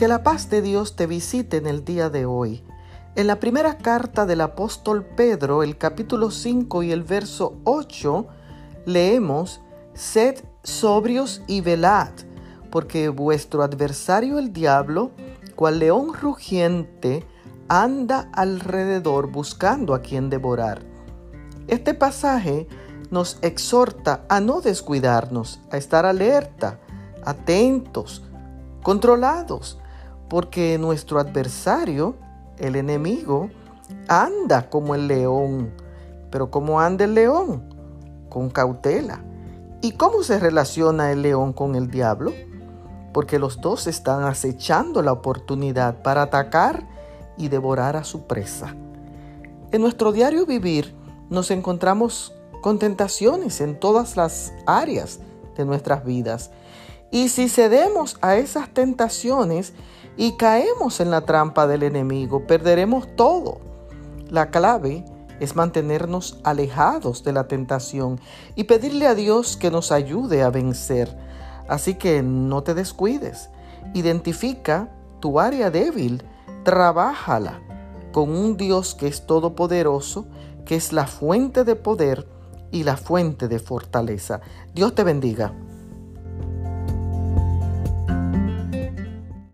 Que la paz de Dios te visite en el día de hoy. En la primera carta del apóstol Pedro, el capítulo 5 y el verso 8, leemos, Sed sobrios y velad, porque vuestro adversario el diablo, cual león rugiente, anda alrededor buscando a quien devorar. Este pasaje nos exhorta a no descuidarnos, a estar alerta, atentos, controlados, porque nuestro adversario, el enemigo, anda como el león. Pero ¿cómo anda el león? Con cautela. ¿Y cómo se relaciona el león con el diablo? Porque los dos están acechando la oportunidad para atacar y devorar a su presa. En nuestro diario vivir nos encontramos con tentaciones en todas las áreas de nuestras vidas. Y si cedemos a esas tentaciones, y caemos en la trampa del enemigo, perderemos todo. La clave es mantenernos alejados de la tentación y pedirle a Dios que nos ayude a vencer. Así que no te descuides. Identifica tu área débil, trabájala con un Dios que es todopoderoso, que es la fuente de poder y la fuente de fortaleza. Dios te bendiga.